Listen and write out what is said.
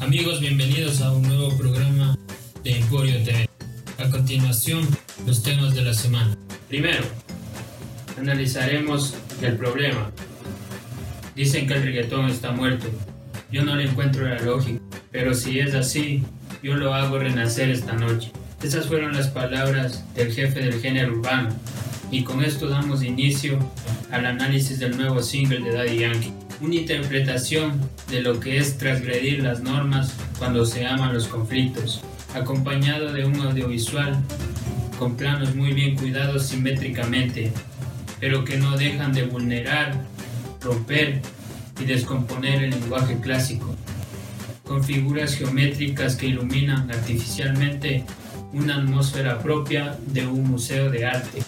Amigos, bienvenidos a un nuevo programa de Emporio TV. A continuación, los temas de la semana. Primero, analizaremos el problema. Dicen que el reggaetón está muerto. Yo no le encuentro la lógica, pero si es así, yo lo hago renacer esta noche. Esas fueron las palabras del jefe del género urbano. Y con esto damos inicio al análisis del nuevo single de Daddy Yankee. Una interpretación de lo que es transgredir las normas cuando se aman los conflictos, acompañado de un audiovisual con planos muy bien cuidados simétricamente, pero que no dejan de vulnerar, romper y descomponer el lenguaje clásico, con figuras geométricas que iluminan artificialmente una atmósfera propia de un museo de arte.